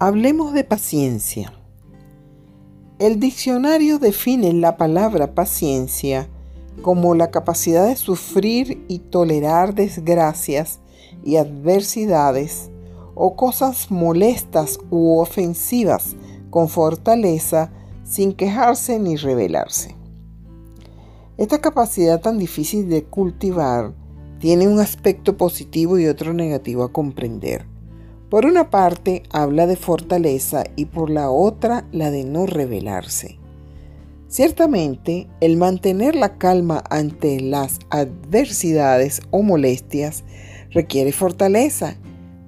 Hablemos de paciencia. El diccionario define la palabra paciencia como la capacidad de sufrir y tolerar desgracias y adversidades o cosas molestas u ofensivas con fortaleza sin quejarse ni rebelarse. Esta capacidad tan difícil de cultivar tiene un aspecto positivo y otro negativo a comprender. Por una parte habla de fortaleza y por la otra la de no rebelarse. Ciertamente, el mantener la calma ante las adversidades o molestias requiere fortaleza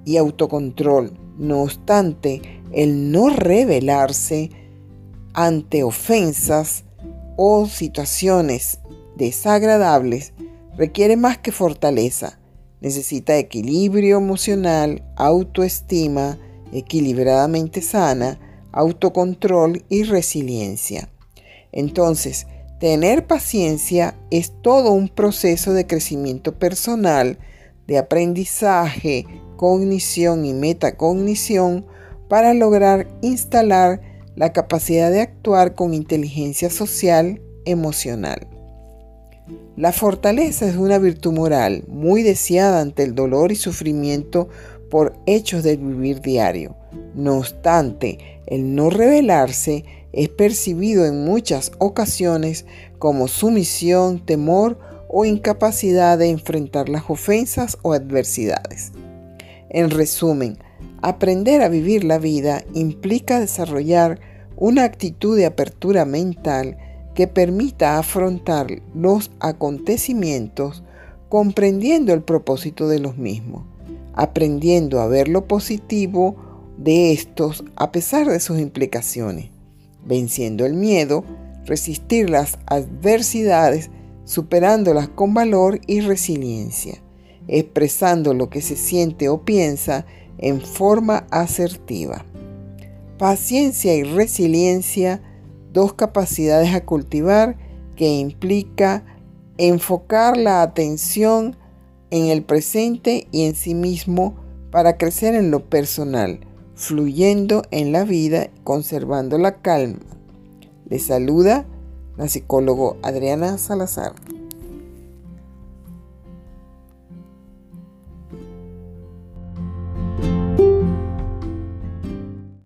y autocontrol. No obstante, el no rebelarse ante ofensas o situaciones desagradables requiere más que fortaleza Necesita equilibrio emocional, autoestima equilibradamente sana, autocontrol y resiliencia. Entonces, tener paciencia es todo un proceso de crecimiento personal, de aprendizaje, cognición y metacognición para lograr instalar la capacidad de actuar con inteligencia social emocional. La fortaleza es una virtud moral muy deseada ante el dolor y sufrimiento por hechos del vivir diario. No obstante, el no rebelarse es percibido en muchas ocasiones como sumisión, temor o incapacidad de enfrentar las ofensas o adversidades. En resumen, aprender a vivir la vida implica desarrollar una actitud de apertura mental que permita afrontar los acontecimientos comprendiendo el propósito de los mismos, aprendiendo a ver lo positivo de estos a pesar de sus implicaciones, venciendo el miedo, resistir las adversidades, superándolas con valor y resiliencia, expresando lo que se siente o piensa en forma asertiva. Paciencia y resiliencia dos capacidades a cultivar que implica enfocar la atención en el presente y en sí mismo para crecer en lo personal, fluyendo en la vida, conservando la calma. Le saluda la psicólogo Adriana Salazar.